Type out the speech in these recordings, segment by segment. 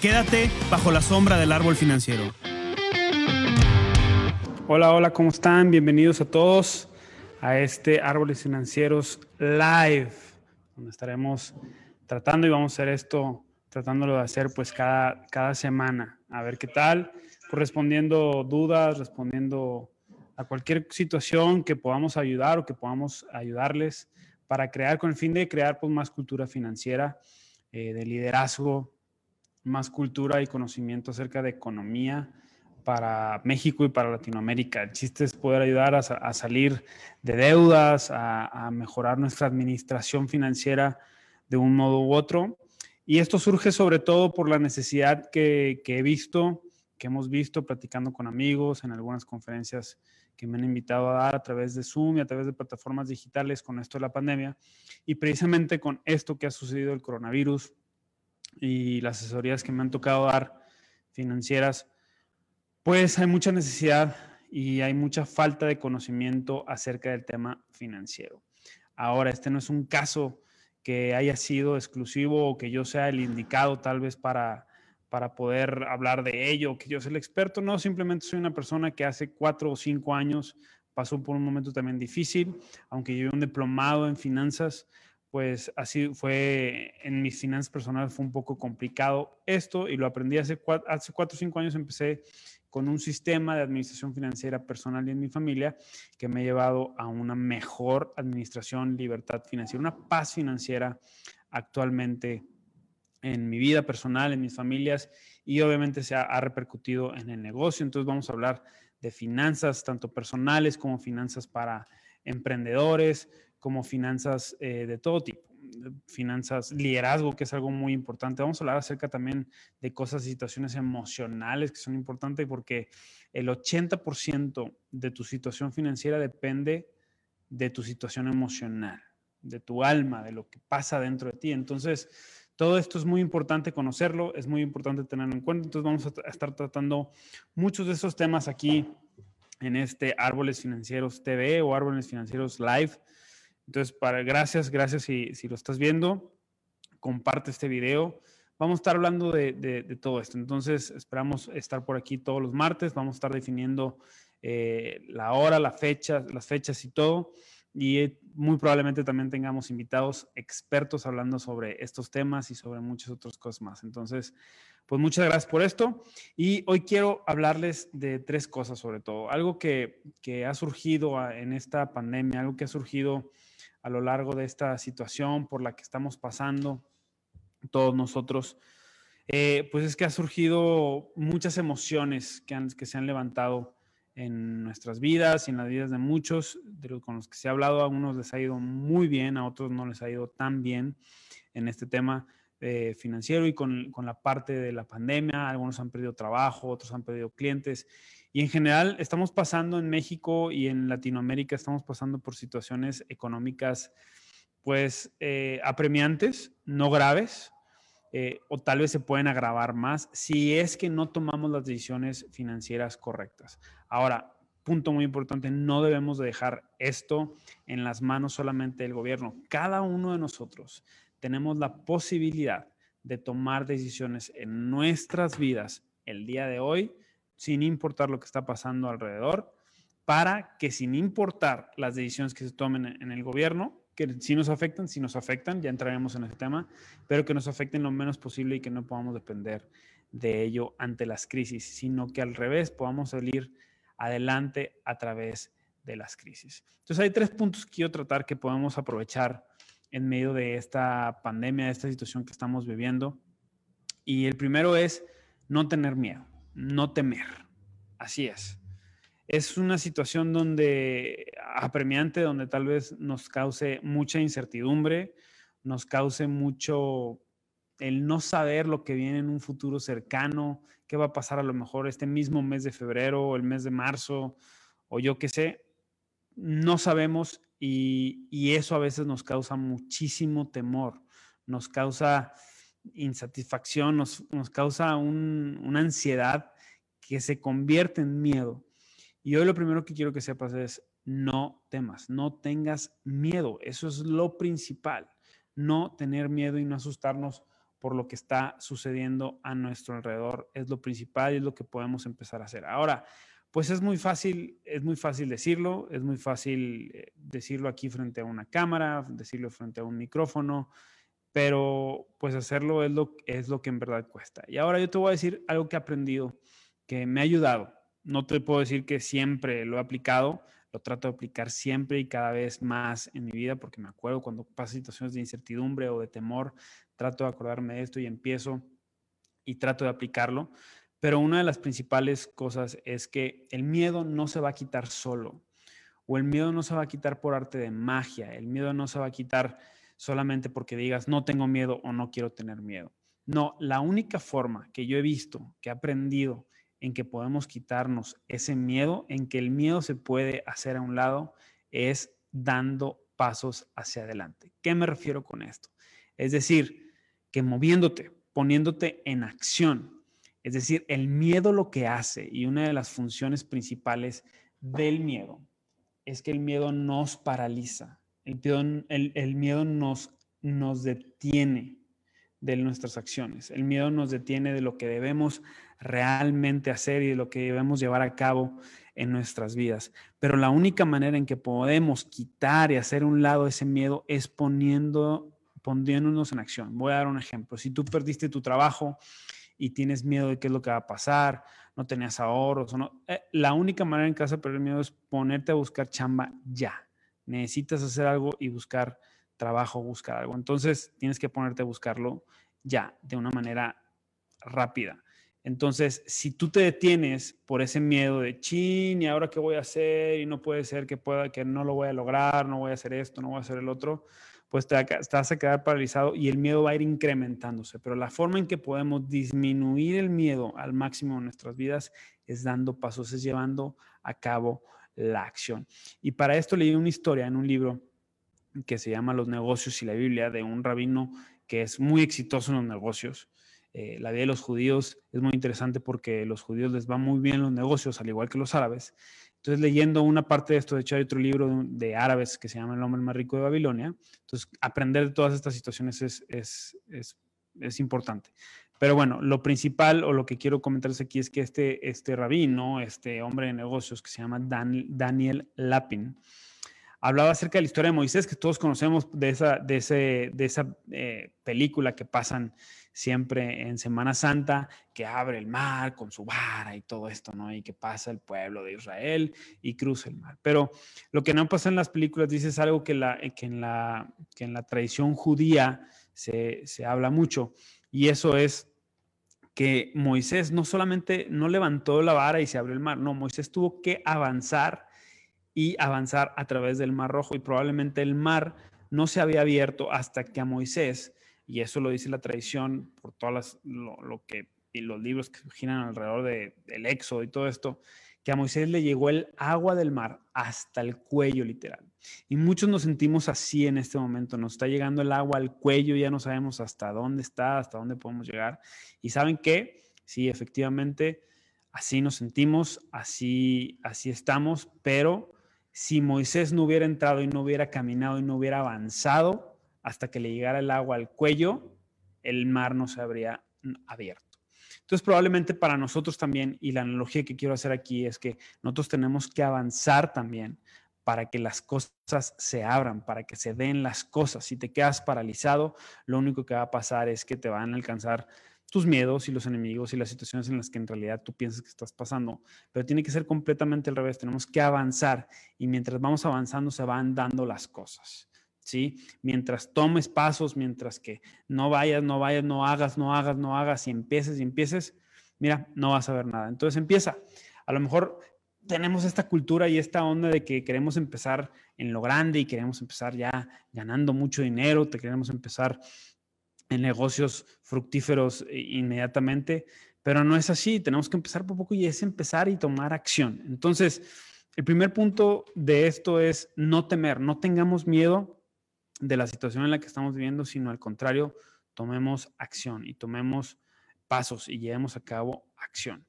Quédate bajo la sombra del árbol financiero. Hola, hola, ¿cómo están? Bienvenidos a todos a este Árboles Financieros Live, donde estaremos tratando y vamos a hacer esto, tratándolo de hacer pues cada, cada semana. A ver qué tal, pues, respondiendo dudas, respondiendo a cualquier situación que podamos ayudar o que podamos ayudarles para crear, con el fin de crear pues, más cultura financiera, eh, de liderazgo, más cultura y conocimiento acerca de economía para México y para Latinoamérica. El chiste es poder ayudar a, salir de deudas, a, mejorar nuestra administración financiera de un modo u otro. Y esto surge sobre todo por la necesidad que, que he visto, que hemos visto platicando con amigos en algunas conferencias que me han invitado a dar a través de Zoom y a través de plataformas digitales con esto de la pandemia. Y precisamente con esto que ha sucedido el coronavirus y las asesorías que me han tocado dar financieras, pues hay mucha necesidad y hay mucha falta de conocimiento acerca del tema financiero. Ahora, este no es un caso que haya sido exclusivo o que yo sea el indicado tal vez para para poder hablar de ello, que yo soy el experto, no, simplemente soy una persona que hace cuatro o cinco años pasó por un momento también difícil, aunque yo un diplomado en finanzas, pues así fue, en mis finanzas personales fue un poco complicado esto y lo aprendí hace cuatro, hace cuatro o cinco años, empecé con un sistema de administración financiera personal y en mi familia que me ha llevado a una mejor administración, libertad financiera, una paz financiera actualmente en mi vida personal, en mis familias y obviamente se ha, repercutido en el negocio. Entonces vamos a hablar de finanzas, tanto personales como finanzas para emprendedores, como finanzas eh, de todo tipo, finanzas, liderazgo, que es algo muy importante. Vamos a hablar acerca también de cosas y situaciones emocionales que son importantes porque el 80% de tu situación financiera depende de tu situación emocional, de tu alma, de lo que pasa dentro de ti. Entonces, todo esto es muy importante conocerlo, es muy importante tenerlo en cuenta. Entonces vamos a estar tratando muchos de esos temas aquí en este Árboles Financieros TV o Árboles Financieros Live. Entonces, para, gracias, gracias si, si lo estás viendo. Comparte este video. Vamos a estar hablando de, de, todo esto. Entonces, esperamos estar por aquí todos los martes. Vamos a estar definiendo eh, la hora, la fecha, las fechas y todo y muy probablemente también tengamos invitados expertos hablando sobre estos temas y sobre muchas otras cosas más. Entonces, pues muchas gracias por esto. Y hoy quiero hablarles de tres cosas sobre todo. Algo que, que ha surgido en esta pandemia, algo que ha surgido a lo largo de esta situación por la que estamos pasando todos nosotros, eh, pues es que ha surgido muchas emociones que, han, que se han levantado en nuestras vidas y en las vidas de muchos de los con los que se ha hablado. A unos les ha ido muy bien, a otros no les ha ido tan bien en este tema eh, financiero y con, con, la parte de la pandemia. Algunos han perdido trabajo, otros han perdido clientes. Y en general estamos pasando en México y en Latinoamérica, estamos pasando por situaciones económicas pues eh, apremiantes, no graves, eh, o tal vez se pueden agravar más si es que no tomamos las decisiones financieras correctas. Ahora, punto muy importante, no debemos dejar esto en las manos solamente del gobierno. Cada uno de nosotros tenemos la posibilidad de tomar decisiones en nuestras vidas el día de hoy, sin importar lo que está pasando alrededor, para que sin importar las decisiones que se tomen en el gobierno, que sí nos afectan, si nos afectan, ya entraremos en ese tema, pero que nos afecten lo menos posible y que no podamos depender de ello ante las crisis, sino que al revés podamos salir adelante a través de las crisis. Entonces hay tres puntos que quiero tratar que podemos aprovechar en medio de esta pandemia, de esta situación que estamos viviendo. Y el primero es no tener miedo, no temer. Así es es una situación donde apremiante, donde tal vez nos cause mucha incertidumbre, nos cause mucho el no saber lo que viene en un futuro cercano, qué va a pasar a lo mejor este mismo mes de febrero o el mes de marzo o yo qué sé, no sabemos y, eso a veces nos causa muchísimo temor, nos causa insatisfacción, nos, causa una ansiedad que se convierte en miedo. Y hoy lo primero que quiero que sepas es, no temas, no tengas miedo. Eso es lo principal, no tener miedo y no asustarnos por lo que está sucediendo a nuestro alrededor. Es lo principal y es lo que podemos empezar a hacer. Ahora, pues es muy fácil, es muy fácil decirlo, es muy fácil eh, decirlo aquí frente a una cámara, decirlo frente a un micrófono, pero pues hacerlo es lo, es lo que en verdad cuesta. Y ahora yo te voy a decir algo que he aprendido, que me ha ayudado. No te puedo decir que siempre lo he aplicado, lo trato de aplicar siempre y cada vez más en mi vida, porque me acuerdo cuando paso situaciones de incertidumbre o de temor, trato de acordarme de esto y empiezo y trato de aplicarlo. Pero una de las principales cosas es que el miedo no se va a quitar solo, o el miedo no se va a quitar por arte de magia, el miedo no se va a quitar solamente porque digas no tengo miedo o no quiero tener miedo. No, la única forma que yo he visto, que he aprendido en que podemos quitarnos ese miedo, en que el miedo se puede hacer a un lado, es dando pasos hacia adelante. ¿Qué me refiero con esto? Es decir, que moviéndote, poniéndote en acción, es decir, el miedo lo que hace y una de las funciones principales del miedo es que el miedo nos paraliza, el miedo, el, miedo nos, nos detiene de nuestras acciones, el miedo nos detiene de lo que debemos realmente hacer y de lo que debemos llevar a cabo en nuestras vidas. Pero la única manera en que podemos quitar y hacer un lado ese miedo es poniendo, poniéndonos en acción. Voy a dar un ejemplo. Si tú perdiste tu trabajo, y tienes miedo de qué es lo que va a pasar, no tenías ahorros o no. Eh, la única manera en casa de perder miedo es ponerte a buscar chamba ya. Necesitas hacer algo y buscar trabajo, buscar algo. Entonces tienes que ponerte a buscarlo ya, de una manera rápida. Entonces, si tú te detienes por ese miedo de chin, y ahora qué voy a hacer, y no puede ser que pueda, que no lo voy a lograr, no voy a hacer esto, no voy a hacer el otro, pues te, vas a quedar paralizado y el miedo va a ir incrementándose. Pero la forma en que podemos disminuir el miedo al máximo en nuestras vidas es dando pasos, es llevando a cabo la acción. Y para esto leí una historia en un libro que se llama Los negocios y la Biblia de un rabino que es muy exitoso en los negocios. Eh, la vida de los judíos es muy interesante porque los judíos les va muy bien los negocios, al igual que los árabes. Entonces, leyendo una parte de esto, de hecho hay otro libro de, árabes que se llama El hombre más rico de Babilonia. Entonces, aprender de todas estas situaciones es, es importante. Pero bueno, lo principal o lo que quiero comentarles aquí es que este, este rabino, este hombre de negocios que se llama Daniel Lapin, hablaba acerca de la historia de Moisés, que todos conocemos de esa, de ese, de esa eh, película que pasan siempre en Semana Santa, que abre el mar con su vara y todo esto, ¿no? Y que pasa el pueblo de Israel y cruza el mar. Pero lo que no pasa en las películas, dice, es algo que, la, que, en, la, que en la tradición judía se, se habla mucho, y eso es que Moisés no solamente no levantó la vara y se abrió el mar, no, Moisés tuvo que avanzar y avanzar a través del Mar Rojo. Y probablemente el mar no se había abierto hasta que a Moisés, y eso lo dice la tradición por todas lo, que y los libros que giran alrededor de, del Éxodo y todo esto, que a Moisés le llegó el agua del mar hasta el cuello literal. Y muchos nos sentimos así en este momento, nos está llegando el agua al cuello, ya no sabemos hasta dónde está, hasta dónde podemos llegar. Y saben qué, sí, efectivamente, así nos sentimos, así, así estamos, pero si Moisés no hubiera entrado y no hubiera caminado y no hubiera avanzado hasta que le llegara el agua al cuello, el mar no se habría abierto. Entonces, probablemente para nosotros también, y la analogía que quiero hacer aquí es que nosotros tenemos que avanzar también para que las cosas se abran, para que se den las cosas. Si te quedas paralizado, lo único que va a pasar es que te van a alcanzar tus miedos y los enemigos y las situaciones en las que en realidad tú piensas que estás pasando, pero tiene que ser completamente al revés, tenemos que avanzar y mientras vamos avanzando se van dando las cosas. ¿Sí? Mientras tomes pasos, mientras que no vayas, no vayas, no hagas, no hagas, no hagas y empieces y empieces, mira, no vas a ver nada. Entonces empieza. A lo mejor tenemos esta cultura y esta onda de que queremos empezar en lo grande y queremos empezar ya ganando mucho dinero, te queremos empezar en negocios fructíferos inmediatamente, pero no es así. Tenemos que empezar por poco y es empezar y tomar acción. Entonces, el primer punto de esto es no temer, no tengamos miedo de la situación en la que estamos viviendo, sino al contrario, tomemos acción y tomemos pasos y llevemos a cabo acción.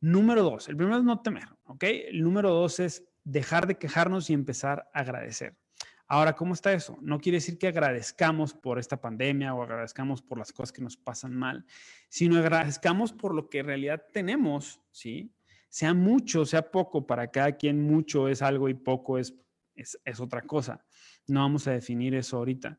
Número dos, el primero es no temer, ¿ok? Número dos es dejar de quejarnos y empezar a agradecer. Ahora, ¿cómo está eso? No quiere decir que agradezcamos por esta pandemia o agradezcamos por las cosas que nos pasan mal, sino agradezcamos por lo que en realidad tenemos, ¿sí? Sea mucho, sea poco, para cada quien mucho es algo y poco es, es, es otra cosa. No vamos a definir eso ahorita.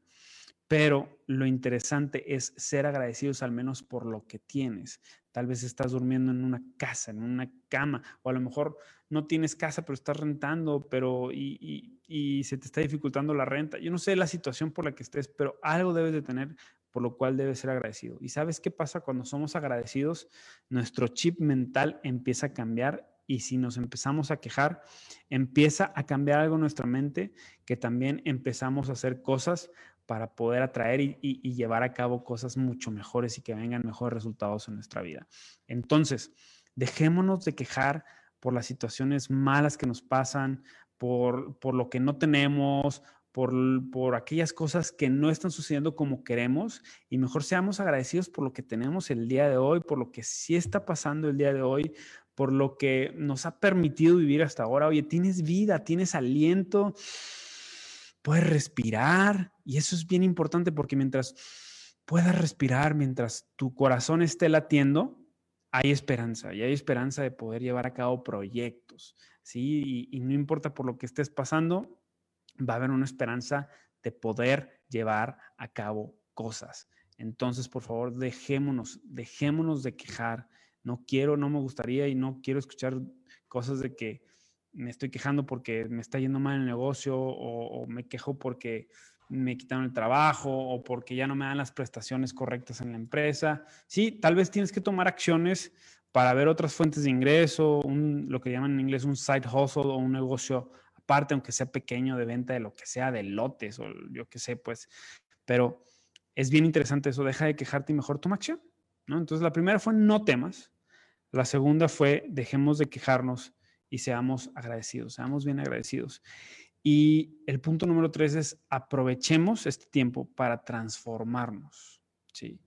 Pero lo interesante es ser agradecidos al menos por lo que tienes. Tal vez estás durmiendo en una casa, en una cama, o a lo mejor no tienes casa, pero estás rentando, pero y, y, se te está dificultando la renta. Yo no sé la situación por la que estés, pero algo debes de tener por lo cual debes ser agradecido. ¿Y sabes qué pasa cuando somos agradecidos? Nuestro chip mental empieza a cambiar y si nos empezamos a quejar, empieza a cambiar algo en nuestra mente que también empezamos a hacer cosas para poder atraer y, llevar a cabo cosas mucho mejores y que vengan mejores resultados en nuestra vida. Entonces, dejémonos de quejar por las situaciones malas que nos pasan, por, por lo que no tenemos, por, por, aquellas cosas que no están sucediendo como queremos y mejor seamos agradecidos por lo que tenemos el día de hoy, por lo que sí está pasando el día de hoy, por lo que nos ha permitido vivir hasta ahora. Oye, tienes vida, tienes aliento, puedes respirar y eso es bien importante porque mientras puedas respirar, mientras tu corazón esté latiendo, hay esperanza y hay esperanza de poder llevar a cabo proyectos, ¿sí? Y, y no importa por lo que estés pasando, va a haber una esperanza de poder llevar a cabo cosas. Entonces, por favor, dejémonos, dejémonos de quejar. No quiero, no me gustaría y no quiero escuchar cosas de que me estoy quejando porque me está yendo mal el negocio o, me quejo porque me quitaron el trabajo o porque ya no me dan las prestaciones correctas en la empresa. Sí, tal vez tienes que tomar acciones para ver otras fuentes de ingreso, un, lo que llaman en inglés un side hustle o un negocio aparte, aunque sea pequeño, de venta de lo que sea, de lotes o yo qué sé, pues. Pero es bien interesante eso, deja de quejarte y mejor toma acción. ¿no? Entonces, la primera fue no temas. La segunda fue dejemos de quejarnos y seamos agradecidos, seamos bien agradecidos. Y el punto número tres es aprovechemos este tiempo para transformarnos. ¿sí?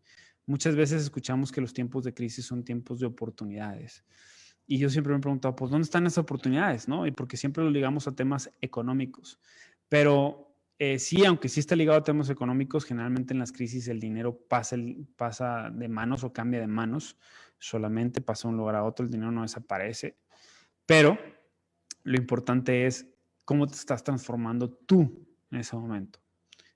Muchas veces escuchamos que los tiempos de crisis son tiempos de oportunidades. Y yo siempre me he preguntado, pues, ¿dónde están esas oportunidades? ¿no? Y porque siempre lo ligamos a temas económicos. Pero eh, sí, aunque sí está ligado a temas económicos, generalmente en las crisis el dinero pasa, pasa de manos o cambia de manos. Solamente pasa de un lugar a otro, el dinero no desaparece. Pero lo importante es cómo te estás transformando tú en ese momento.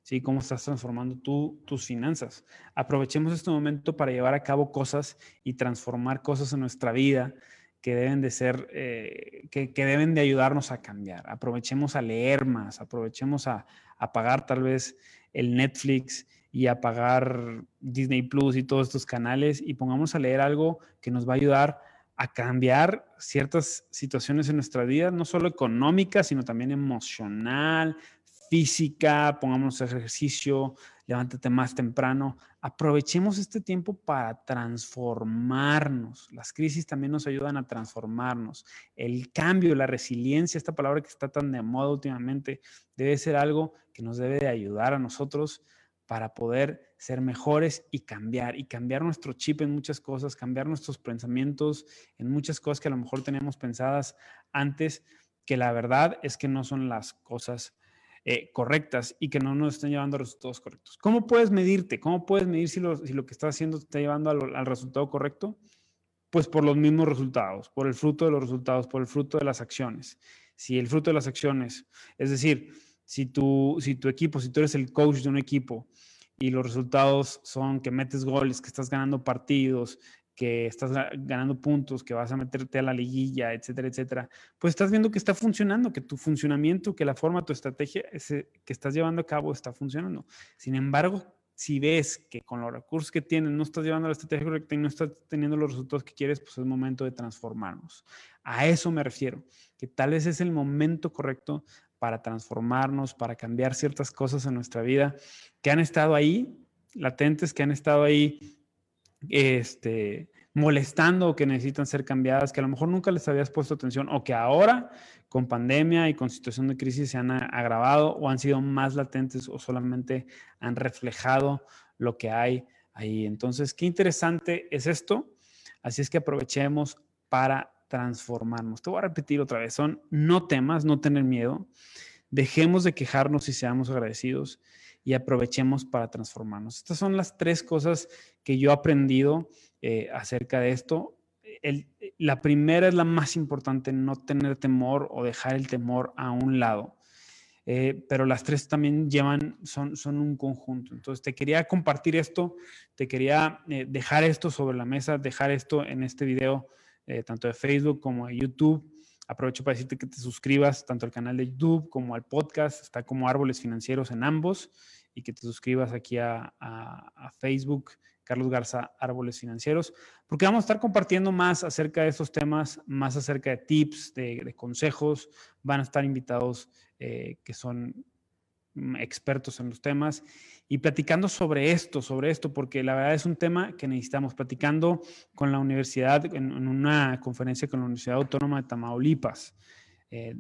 ¿Sí? Cómo estás transformando tú tus finanzas. Aprovechemos este momento para llevar a cabo cosas y transformar cosas en nuestra vida que deben de ser, eh, que, deben de ayudarnos a cambiar. Aprovechemos a leer más, aprovechemos a, a pagar tal vez el Netflix y a pagar Disney Plus y todos estos canales y pongamos a leer algo que nos va a ayudar a cambiar ciertas situaciones en nuestra vida, no solo económica, sino también emocional, física, pongamos ejercicio, levántate más temprano. Aprovechemos este tiempo para transformarnos. Las crisis también nos ayudan a transformarnos. El cambio, la resiliencia, esta palabra que está tan de moda últimamente, debe ser algo que nos debe de ayudar a nosotros para poder ser mejores y cambiar, y cambiar nuestro chip en muchas cosas, cambiar nuestros pensamientos en muchas cosas que a lo mejor teníamos pensadas antes, que la verdad es que no son las cosas eh, correctas y que no nos están llevando a resultados correctos. ¿Cómo puedes medirte? ¿Cómo puedes medir si lo, si lo que estás haciendo te está llevando al, al resultado correcto? Pues por los mismos resultados, por el fruto de los resultados, por el fruto de las acciones. Si el fruto de las acciones, es decir, si tu, si tu equipo, si tú eres el coach de un equipo y los resultados son que metes goles, que estás ganando partidos, que estás ganando puntos, que vas a meterte a la liguilla, etcétera, etcétera, pues estás viendo que está funcionando, que tu funcionamiento, que la forma, tu estrategia que estás llevando a cabo está funcionando. Sin embargo, si ves que con los recursos que tienes no estás llevando la estrategia correcta y no estás teniendo los resultados que quieres, pues es momento de transformarnos. A eso me refiero, que tal vez es el momento correcto para transformarnos, para cambiar ciertas cosas en nuestra vida que han estado ahí, latentes que han estado ahí este, molestando o que necesitan ser cambiadas, que a lo mejor nunca les habías puesto atención o que ahora con pandemia y con situación de crisis se han agravado o han sido más latentes o solamente han reflejado lo que hay ahí. Entonces, qué interesante es esto. Así es que aprovechemos para transformarnos. Te voy a repetir otra vez, son no temas, no tener miedo. Dejemos de quejarnos y seamos agradecidos y aprovechemos para transformarnos. Estas son las tres cosas que yo he aprendido eh, acerca de esto. la primera es la más importante, no tener temor o dejar el temor a un lado. Eh, pero las tres también llevan, son, son un conjunto. Entonces, te quería compartir esto, te quería eh, dejar esto sobre la mesa, dejar esto en este video, tanto de Facebook como de YouTube. Aprovecho para decirte que te suscribas tanto al canal de YouTube como al podcast, está como Árboles Financieros en ambos, y que te suscribas aquí a, a Facebook Carlos Garza, Árboles Financieros, porque vamos a estar compartiendo más acerca de estos temas, más acerca de tips, de, consejos. Van a estar invitados eh, que son expertos en los temas y platicando sobre esto, sobre esto, porque la verdad es un tema que necesitamos. Platicando con la universidad, en, una conferencia con la Universidad Autónoma de Tamaulipas, eh,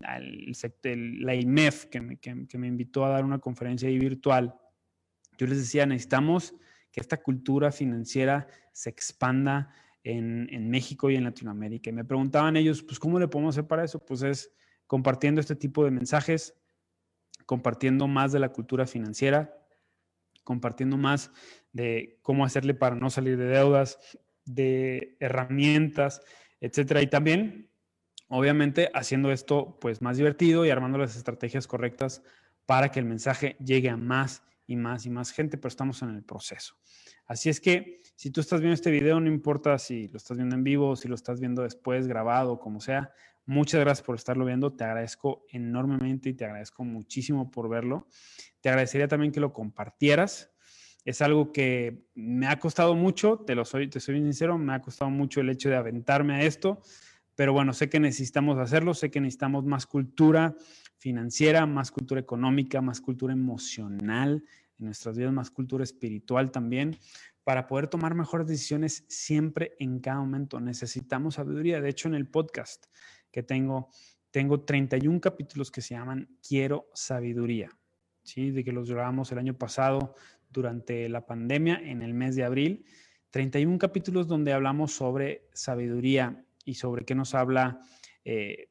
la IMEF, que que me invitó a dar una conferencia ahí virtual, yo les decía, necesitamos que esta cultura financiera se expanda en, México y en Latinoamérica. Y me preguntaban ellos, pues, ¿cómo le podemos hacer para eso? Pues es compartiendo este tipo de mensajes, compartiendo más de la cultura financiera, compartiendo más de cómo hacerle para no salir de deudas, de herramientas, etcétera. Y también, obviamente, haciendo esto pues más divertido y armando las estrategias correctas para que el mensaje llegue a más y más y más gente, pero estamos en el proceso. Así es que si tú estás viendo este video, no importa si lo estás viendo en vivo, si lo estás viendo después, grabado, como sea, muchas gracias por estarlo viendo. Te agradezco enormemente y te agradezco muchísimo por verlo. Te agradecería también que lo compartieras. Es algo que me ha costado mucho, te lo soy, te soy sincero, me ha costado mucho el hecho de aventarme a esto, pero bueno, sé que necesitamos hacerlo, sé que necesitamos más cultura financiera, más cultura económica, más cultura emocional en nuestras vidas, más cultura espiritual también, para poder tomar mejores decisiones siempre en cada momento. Necesitamos sabiduría. De hecho, en el podcast que tengo, tengo 31 capítulos que se llaman Quiero sabiduría, ¿sí? De que los grabamos el año pasado durante la pandemia, en el mes de abril. 31 capítulos donde hablamos sobre sabiduría y sobre qué nos habla eh,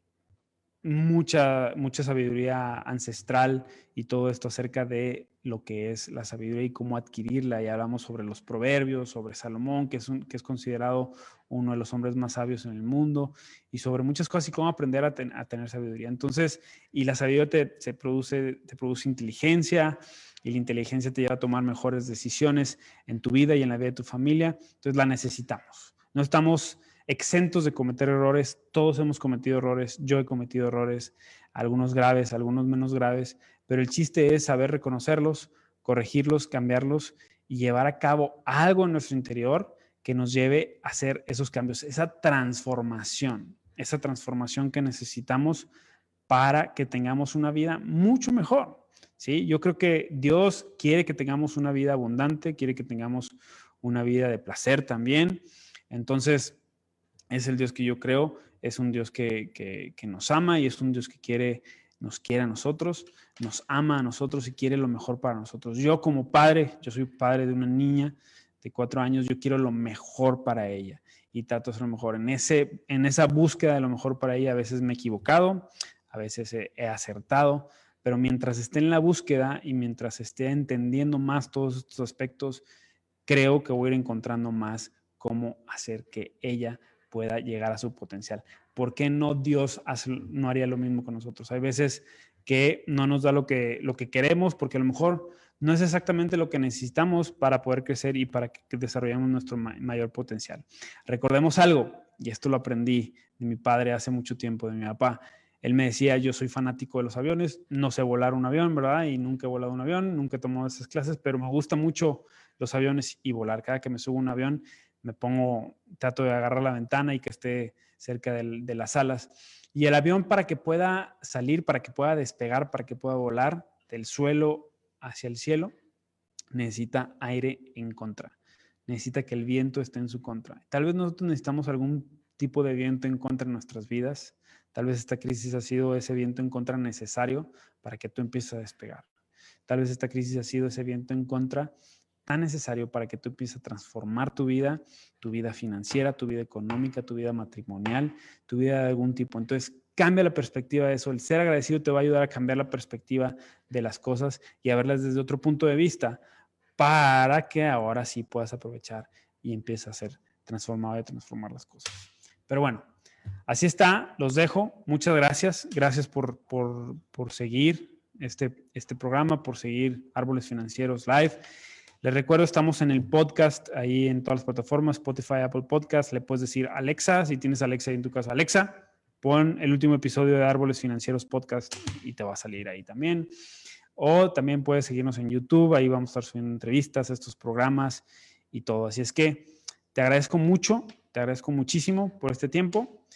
mucha, mucha sabiduría ancestral y todo esto acerca de lo que es la sabiduría y cómo adquirirla. Y hablamos sobre los proverbios, sobre Salomón, que es, un, que es considerado uno de los hombres más sabios en el mundo, y sobre muchas cosas y cómo aprender a, tener sabiduría. Entonces, y la sabiduría te, se produce, te produce inteligencia, y la inteligencia te lleva a tomar mejores decisiones en tu vida y en la vida de tu familia. Entonces, la necesitamos. No estamos exentos de cometer errores. Todos hemos cometido errores. Yo he cometido errores, algunos graves, algunos menos graves, pero el chiste es saber reconocerlos, corregirlos, cambiarlos y llevar a cabo algo en nuestro interior que nos lleve a hacer esos cambios, esa transformación, esa transformación que necesitamos para que tengamos una vida mucho mejor. ¿sí? Yo creo que Dios quiere que tengamos una vida abundante, quiere que tengamos una vida de placer también. Entonces, es el Dios que yo creo, es un Dios que, nos ama y es un Dios que quiere, nos quiere a nosotros, nos ama a nosotros y quiere lo mejor para nosotros. Yo como padre, yo soy padre de una niña de cuatro años, yo quiero lo mejor para ella y trato de lo mejor. En, ese, en esa búsqueda de lo mejor para ella a veces me he equivocado, a veces he, he acertado, pero mientras esté en la búsqueda y mientras esté entendiendo más todos estos aspectos, creo que voy a ir encontrando más cómo hacer que ella pueda llegar a su potencial. ¿Por qué no Dios no haría lo mismo con nosotros? Hay veces que no nos da lo que, lo que queremos porque a lo mejor no es exactamente lo que necesitamos para poder crecer y para que desarrollemos nuestro mayor potencial. Recordemos algo, y esto lo aprendí de mi padre hace mucho tiempo, de mi papá. Él me decía, yo soy fanático de los aviones, no sé volar un avión, ¿verdad? Y nunca he volado un avión, nunca he tomado esas clases, pero me gusta mucho los aviones y volar. Cada que me subo un avión, me pongo, trato de agarrar la ventana y que esté cerca de las alas. Y el avión para que pueda salir, para que pueda despegar, para que pueda volar del suelo hacia el cielo, necesita aire en contra. Necesita que el viento esté en su contra. Tal vez nosotros necesitamos algún tipo de viento en contra en nuestras vidas. Tal vez esta crisis ha sido ese viento en contra necesario para que tú empieces a despegar. Tal vez esta crisis ha sido ese viento en contra tan necesario para que tú empieces a transformar tu vida, tu vida financiera, tu vida económica, tu vida matrimonial, tu vida de algún tipo. Entonces, cambia la perspectiva de eso. El ser agradecido te va a ayudar a cambiar la perspectiva de las cosas y a verlas desde otro punto de vista para que ahora sí puedas aprovechar y empieces a ser transformado y transformar las cosas. Pero bueno, así está, los dejo. Muchas gracias. Gracias por, por, seguir este, este programa, por seguir Árboles Financieros Live. Les recuerdo, estamos en el podcast, ahí en todas las plataformas, Spotify, Apple Podcast. Le puedes decir Alexa, si tienes Alexa en tu casa, Alexa, pon el último episodio de Árboles Financieros Podcast y te va a salir ahí también. O también puedes seguirnos en YouTube, ahí vamos a estar subiendo entrevistas, estos programas y todo. Así es que te agradezco mucho, te agradezco muchísimo por este tiempo.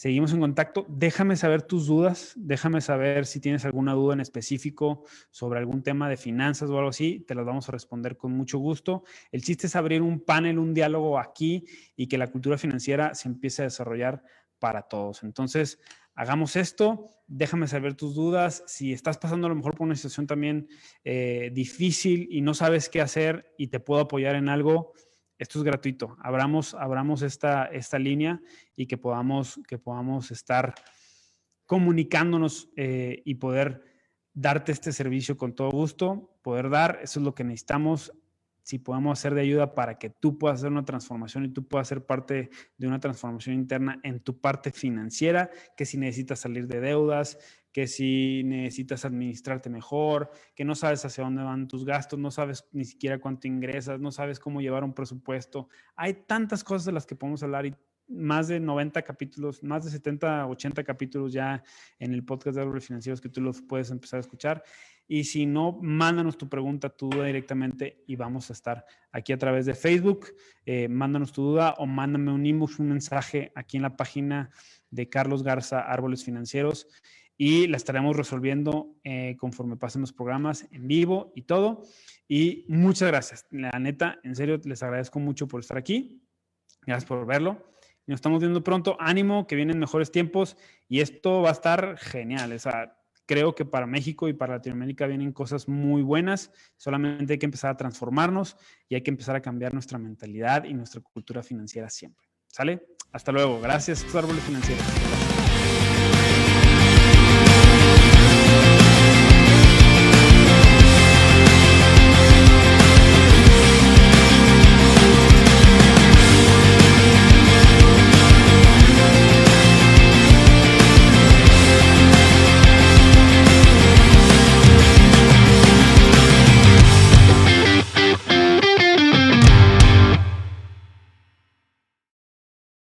Seguimos en contacto. Déjame saber tus dudas. Déjame saber si tienes alguna duda en específico sobre algún tema de finanzas o algo así. Te las vamos a responder con mucho gusto. El chiste es abrir un panel, un diálogo aquí y que la cultura financiera se empiece a desarrollar para todos. Entonces, hagamos esto. Déjame saber tus dudas. Si estás pasando a lo mejor por una situación también eh, difícil y no sabes qué hacer y te puedo apoyar en algo, esto es gratuito. Abramos, abramos esta, esta línea y que podamos, que podamos estar comunicándonos eh, y poder darte este servicio con todo gusto, poder dar, eso es lo que necesitamos. Si podemos hacer de ayuda para que tú puedas hacer una transformación y tú puedas ser parte de una transformación interna en tu parte financiera, que si necesitas salir de deudas, que si necesitas administrarte mejor, que no sabes hacia dónde van tus gastos, no sabes ni siquiera cuánto ingresas, no sabes cómo llevar un presupuesto. Hay tantas cosas de las que podemos hablar y más de 90 capítulos, más de 70, 80 capítulos ya en el podcast de Árboles Financieros que tú los puedes empezar a escuchar. Y si no, mándanos tu pregunta, tu duda directamente y vamos a estar aquí a través de Facebook. Eh, mándanos tu duda o mándame un inbox, un mensaje aquí en la página de Carlos Garza Árboles Financieros y la estaremos resolviendo eh, conforme pasen los programas en vivo y todo. Y muchas gracias. La neta, en serio, les agradezco mucho por estar aquí. Gracias por verlo. Nos estamos viendo pronto. Ánimo, que vienen mejores tiempos y esto va a estar genial. O sea, creo que para México y para Latinoamérica vienen cosas muy buenas. Solamente hay que empezar a transformarnos y hay que empezar a cambiar nuestra mentalidad y nuestra cultura financiera siempre. ¿Sale? Hasta luego. Gracias, árboles financieros.